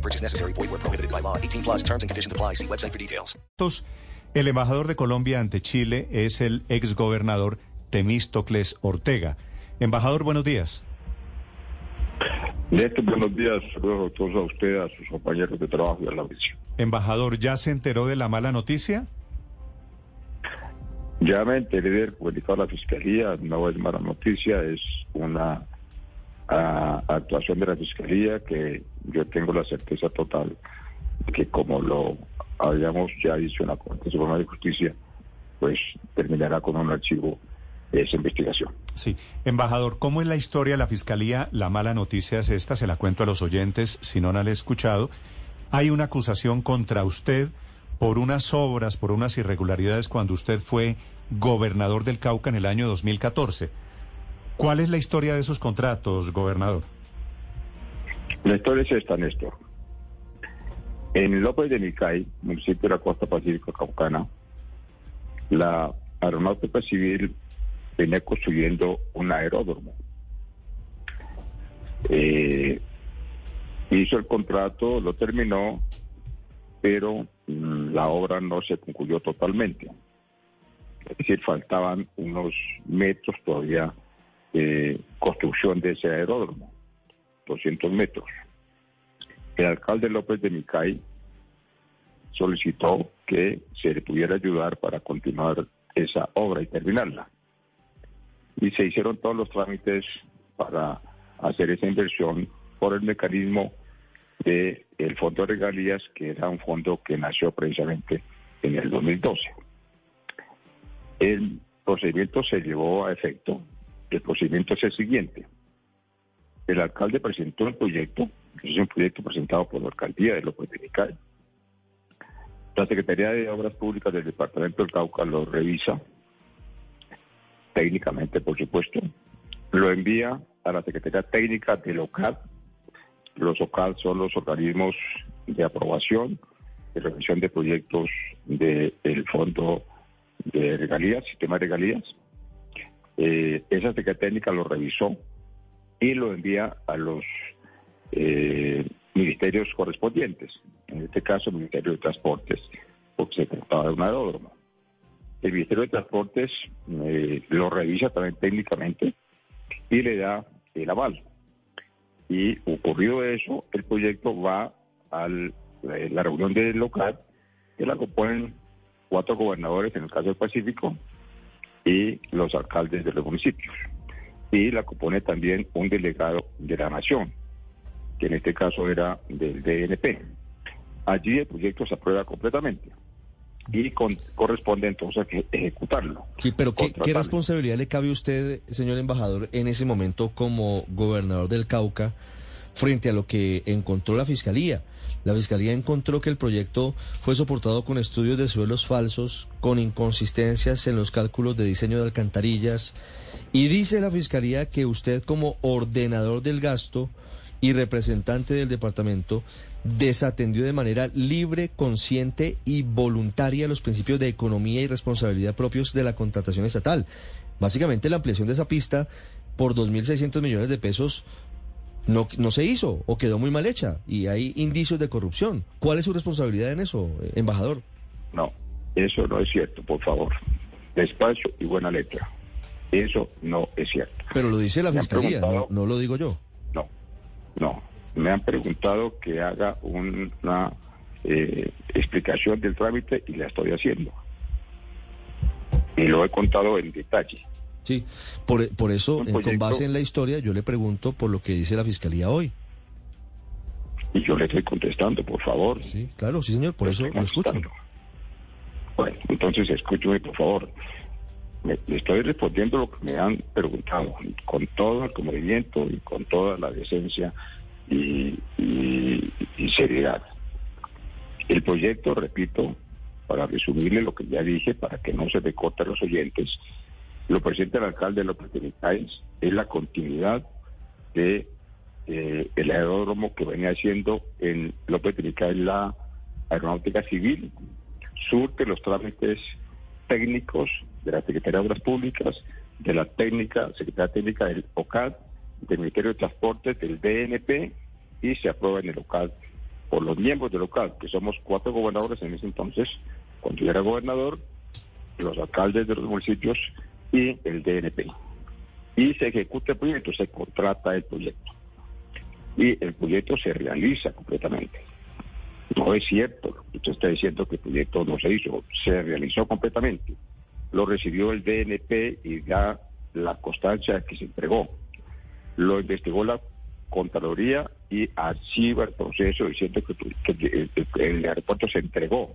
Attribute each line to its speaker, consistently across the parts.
Speaker 1: No purchase necessary. Void where prohibited by law. 18 plus terms and conditions apply. See website for details.
Speaker 2: El embajador de Colombia ante Chile es el exgobernador Temístocles Ortega. Embajador, buenos días.
Speaker 3: Néstor, buenos días. Saludos a todos a usted, a sus compañeros de trabajo y a la audiencia.
Speaker 2: Embajador, ¿ya se enteró de la mala noticia?
Speaker 3: Ya me enteré del comunicado de la Fiscalía, no es mala noticia, es una ah, actuación de la Fiscalía que yo tengo la certeza total que como lo habíamos ya dicho en la Corte Suprema de Justicia, pues terminará con un archivo de esa investigación.
Speaker 2: Sí. Embajador, ¿cómo es la historia de la Fiscalía? La mala noticia es esta, se la cuento a los oyentes si no la han escuchado. Hay una acusación contra usted por unas obras, por unas irregularidades cuando usted fue gobernador del Cauca en el año 2014. ¿Cuál es la historia de esos contratos, gobernador?
Speaker 3: La historia es esta, Néstor. En López de Micay, municipio de la costa pacífica caucana, la aeronáutica civil venía construyendo un aeródromo. Eh, hizo el contrato, lo terminó, pero mm, la obra no se concluyó totalmente. Es decir, faltaban unos metros todavía de construcción de ese aeródromo, 200 metros. El alcalde López de Micay solicitó que se le pudiera ayudar para continuar esa obra y terminarla. Y se hicieron todos los trámites para hacer esa inversión por el mecanismo del el Fondo de Regalías, que era un fondo que nació precisamente en el 2012. El procedimiento se llevó a efecto. El procedimiento es el siguiente. El alcalde presentó el proyecto, es un proyecto presentado por la alcaldía de López de Micay. La Secretaría de Obras Públicas del Departamento del Cauca lo revisa, técnicamente, por supuesto, lo envía a la Secretaría Técnica del OCAD. Los OCAD son los organismos de aprobación, de revisión de proyectos del Fondo de Regalías, Sistema de Regalías. Eh, esa Secretaría Técnica lo revisó y lo envía a los eh, ministerios correspondientes, en este caso el Ministerio de Transportes, porque se trataba de un aeródromo. El Ministerio de Transportes eh, lo revisa también técnicamente y le da el aval. Y ocurrido eso, el proyecto va a la reunión del local, que la componen cuatro gobernadores en el caso del Pacífico y los alcaldes de los municipios. Y la compone también un delegado de la Nación, que en este caso era del DNP. Allí el proyecto se aprueba completamente y corresponde entonces ejecutarlo.
Speaker 4: Sí, pero ¿qué, ¿qué, responsabilidad le cabe a usted, señor embajador, en ese momento como gobernador del Cauca frente a lo que encontró la Fiscalía? La Fiscalía encontró que el proyecto fue soportado con estudios de suelos falsos, con inconsistencias en los cálculos de diseño de alcantarillas, y dice la Fiscalía que usted como ordenador del gasto y representante del departamento desatendió de manera libre, consciente y voluntaria los principios de economía y responsabilidad propios de la contratación estatal. Básicamente la ampliación de esa pista por 2.600 millones de pesos no, no se hizo o quedó muy mal hecha y hay indicios de corrupción. ¿Cuál es su responsabilidad en eso, embajador?
Speaker 3: No, eso no es cierto, por favor. Despacio y buena letra. Eso no es cierto.
Speaker 4: Pero lo dice la Fiscalía, no, no lo digo yo.
Speaker 3: No, no me han preguntado que haga una eh, explicación del trámite y la estoy haciendo. Y lo he contado en detalle.
Speaker 4: Sí, por, por eso, eh, con base en la historia, yo le pregunto por lo que dice la Fiscalía hoy.
Speaker 3: Y yo le estoy contestando, por favor.
Speaker 4: Sí, claro, sí, señor, por eso lo escucho.
Speaker 3: Bueno, entonces escúcheme, por favor. le estoy respondiendo lo que me han preguntado, con todo el conocimiento y con toda la decencia y, seriedad. El proyecto, repito, para resumirle lo que ya dije, para que no se recorte a los oyentes, lo presenta el alcalde López de Micaels es la continuidad de eh, el aeródromo que venía haciendo en López de Micaels la aeronáutica civil, surte los trámites técnicos de la Secretaría de Obras Públicas, de la técnica, Secretaría Técnica del OCAD, del Ministerio de Transporte, del DNP, y se aprueba en el OCAD por los miembros del OCAD, que somos cuatro gobernadores en ese entonces, cuando yo era gobernador, los alcaldes de los municipios y el DNP. Y se ejecuta el proyecto, se contrata el proyecto. Y el proyecto se realiza completamente. No es cierto, usted está diciendo que el proyecto no se hizo, se realizó completamente. Lo recibió el DNP y da la constancia que se entregó. Lo investigó la Contraloría y archiva el proceso diciendo que, que, el aeropuerto se entregó.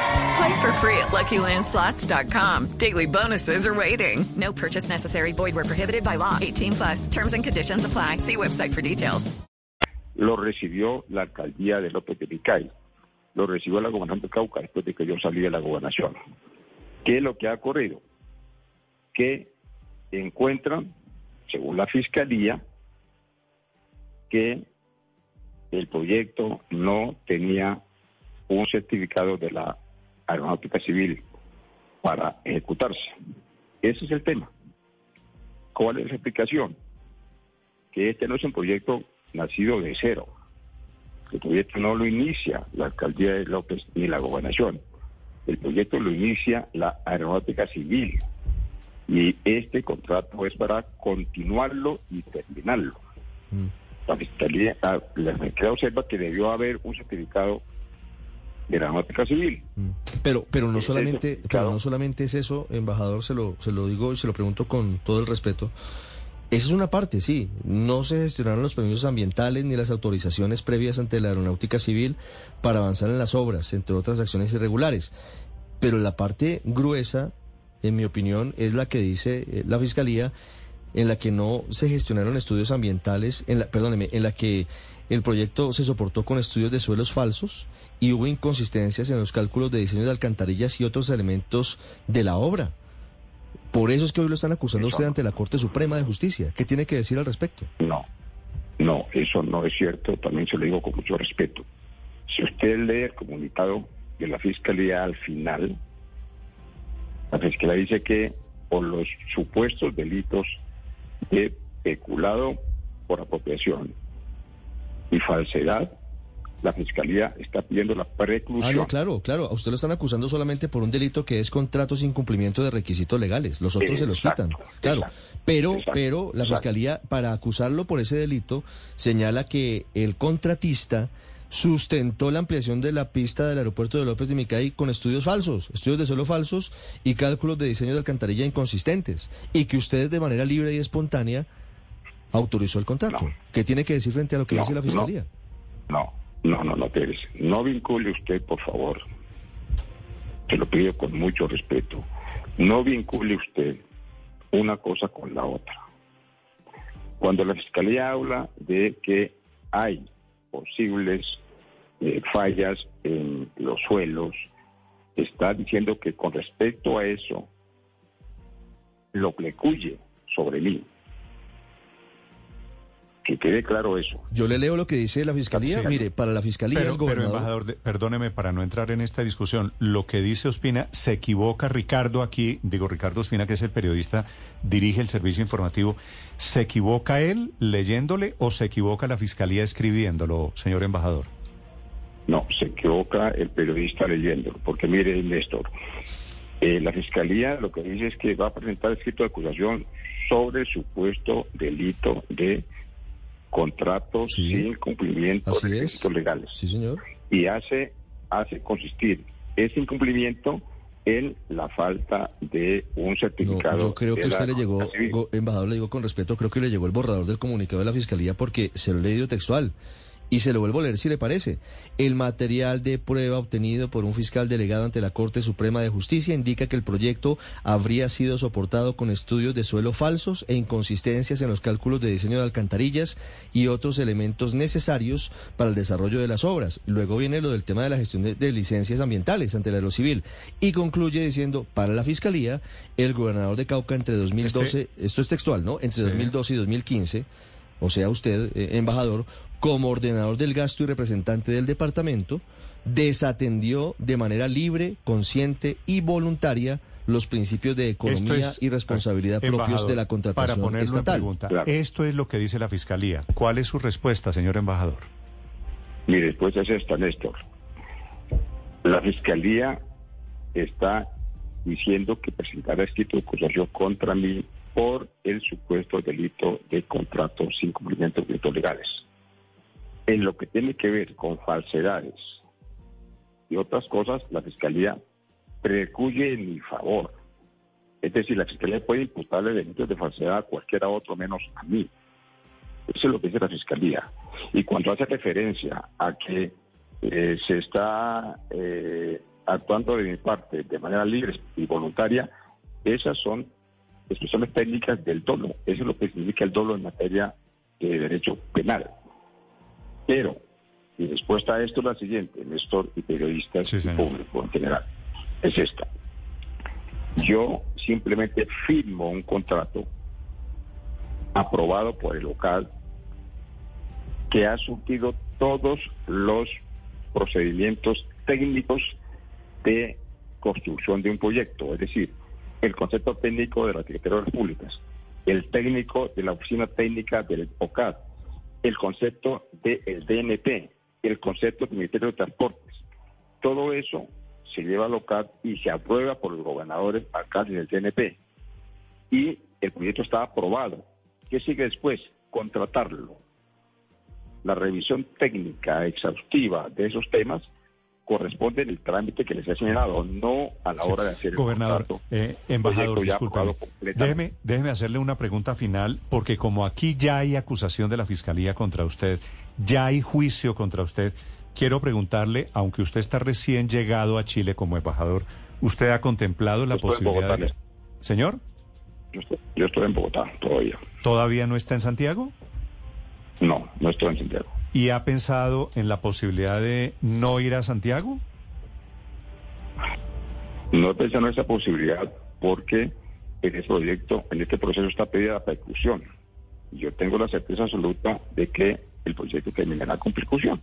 Speaker 5: Play for free at LuckyLandSlots.com. Daily bonuses are waiting. No purchase necessary. Void were prohibited by law. 18 plus. Terms and conditions apply. See website for details.
Speaker 3: Lo recibió la alcaldía de López de Picay. Lo recibió la gobernación de Cauca después de que yo salí de la gobernación. ¿Qué es lo que ha ocurrido? Que encuentran, según la fiscalía, que el proyecto no tenía un certificado de la aeronáutica civil para ejecutarse. Ese es el tema. ¿Cuál es la explicación? Que este no es un proyecto nacido de cero. El proyecto no lo inicia la alcaldía de López ni la gobernación. El proyecto lo inicia la aeronáutica civil. Y este contrato es para continuarlo y terminarlo. Mm. La fiscalía, la, la fiscalía observa que debió haber un certificado de la aeronáutica civil.
Speaker 4: Pero, pero no solamente,
Speaker 3: eso,
Speaker 4: pero
Speaker 3: claro.
Speaker 4: no solamente es eso, embajador, se lo, se lo digo y se lo pregunto con todo el respeto. Esa es una parte, sí. No se gestionaron los permisos ambientales ni las autorizaciones previas ante la aeronáutica civil para avanzar en las obras, entre otras acciones irregulares. Pero la parte gruesa, en mi opinión, es la que dice eh, la fiscalía, en la que no se gestionaron estudios ambientales, en la, perdóneme, en la que el proyecto se soportó con estudios de suelos falsos y hubo inconsistencias en los cálculos de diseño de alcantarillas y otros elementos de la obra. Por eso es que hoy lo están acusando usted ante la Corte Suprema de Justicia. ¿Qué tiene que decir al respecto?
Speaker 3: No, no, eso no es cierto, también se lo digo con mucho respeto. Si usted lee el comunicado de la Fiscalía al final, la Fiscalía dice que por los supuestos delitos de peculado por apropiación y falsedad, la Fiscalía está pidiendo la preclusión.
Speaker 4: Ah, no, claro, claro. A usted lo están acusando solamente por un delito que es contrato sin cumplimiento de requisitos legales. Los otros se los quitan. Claro.
Speaker 3: exacto,
Speaker 4: Pero,
Speaker 3: exacto,
Speaker 4: pero la fiscalía, para acusarlo por ese delito, señala que el contratista sustentó la ampliación de la pista del aeropuerto de López de Micay con estudios falsos, estudios de suelo falsos y cálculos de diseño de alcantarilla inconsistentes. Y que usted de manera libre y espontánea autorizó el contrato.
Speaker 3: No.
Speaker 4: ¿Qué tiene que decir frente a lo que
Speaker 3: No,
Speaker 4: dice la fiscalía?
Speaker 3: No, no, no, no, Pérez. No vincule usted, por favor. Te lo pido con mucho respeto. No vincule usted una cosa con la otra. Cuando la Fiscalía habla de que hay posibles eh, fallas en los suelos, está diciendo que con respecto a eso, lo plecuye sobre mí. Que quede claro eso.
Speaker 4: Yo le leo lo que dice la fiscalía.
Speaker 2: Sí.
Speaker 4: Mire, para la fiscalía,
Speaker 2: Pero,
Speaker 4: el
Speaker 2: pero,
Speaker 4: gobernador.
Speaker 2: embajador, de- perdóneme para no entrar en esta discusión. Lo que dice Ospina, se equivoca Ricardo aquí, digo Ricardo Ospina, que es el periodista, dirige el servicio informativo. ¿Se equivoca él leyéndole o se equivoca la fiscalía escribiéndolo, señor embajador?
Speaker 3: No, se equivoca el periodista leyéndolo, porque mire, Néstor, eh, la fiscalía lo que dice es que va a presentar escrito de acusación sobre supuesto delito de contratos
Speaker 4: Sí.
Speaker 3: sin cumplimiento de requisitos legales
Speaker 4: Sí, señor.
Speaker 3: y hace hace consistir ese incumplimiento en la falta de un
Speaker 4: No,
Speaker 3: certificado.
Speaker 4: yo creo que usted le llegó, go- embajador, le digo con respeto, creo que le llegó el borrador del comunicado de la Fiscalía porque se lo he leído textual. Y se lo vuelvo a leer si le parece. El material de prueba obtenido por un fiscal delegado ante la Corte Suprema de Justicia indica que el proyecto habría sido soportado con estudios de suelo falsos e inconsistencias en los cálculos de diseño de alcantarillas y otros elementos necesarios para el desarrollo de las obras. Luego viene lo del tema de la gestión de, de licencias ambientales ante la Aerocivil. Y concluye diciendo, para la Fiscalía, el gobernador de Cauca entre 2012, esto es textual, ¿no? Entre
Speaker 2: Sí.
Speaker 4: 2012 y 2015, o sea, usted, eh, embajador, como ordenador del gasto y representante del departamento, desatendió de manera libre, consciente y voluntaria los principios de economía
Speaker 2: es-
Speaker 4: y responsabilidad propios
Speaker 2: Embajador,
Speaker 4: de la
Speaker 2: Para
Speaker 4: contratación
Speaker 2: ponerlo en
Speaker 4: estatal.
Speaker 2: pregunta,
Speaker 3: Claro.
Speaker 2: esto es lo que dice la Fiscalía. ¿Cuál es su respuesta, señor embajador?
Speaker 3: Mi respuesta es esta, Néstor. La Fiscalía está diciendo que presentará escrito de acusación contra mí por el supuesto delito de contrato sin cumplimiento de requisitos legales. En lo que tiene que ver con falsedades y otras cosas, la Fiscalía precluye en mi favor. Es decir, la Fiscalía puede imputarle delitos de falsedad a cualquiera otro menos a mí. Eso es lo que dice la Fiscalía. Y cuando hace referencia a que eh, se está eh, actuando de mi parte de manera libre y voluntaria, esas son expresiones técnicas del dolo. Eso es lo que significa el dolo en materia de derecho penal. Pero mi respuesta a esto es la siguiente, Néstor y periodistas
Speaker 2: Sí,
Speaker 3: y
Speaker 2: señor.
Speaker 3: público en general. Es esta. Yo simplemente firmo un contrato aprobado por el local que ha surtido todos los procedimientos técnicos de construcción de un proyecto, es decir, el concepto técnico de de las Públicas, el técnico de la Oficina Técnica del OCAD, el concepto del DNP, el concepto del Ministerio de Transportes. Todo eso se lleva al OCAD y se aprueba por los gobernadores, alcaldes del DNP. Y el proyecto está aprobado. ¿Qué sigue después? Contratarlo. La revisión técnica exhaustiva de esos temas corresponde el trámite que les ha señalado, no a la hora de hacer el
Speaker 2: Gobernador,
Speaker 3: contrato.
Speaker 2: eh, embajador,
Speaker 3: completamente.
Speaker 2: Déjeme, déjeme hacerle una pregunta final, porque como aquí ya hay acusación de la Fiscalía contra usted, ya hay juicio contra usted, quiero preguntarle, aunque usted está recién llegado a Chile como embajador, ¿usted ha contemplado la
Speaker 3: en
Speaker 2: posibilidad
Speaker 3: Bogotá,
Speaker 2: de... Señor,
Speaker 3: Yo estoy, yo estoy en Bogotá todavía.
Speaker 2: ¿todavía no está en Santiago?
Speaker 3: No, no estoy en Santiago.
Speaker 2: ¿Y ha pensado en la posibilidad de no ir a Santiago?
Speaker 3: No he pensado en esa posibilidad porque en este proyecto, en este proceso está pedida la percusión. Yo tengo la certeza absoluta de que el proyecto terminará con percusión.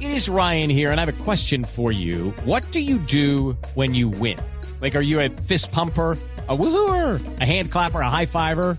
Speaker 6: It is Ryan here, and I have a question for you. What do you do when you win? Like, are you a fist pumper? A woohooer, a hand clapper, a high fiver.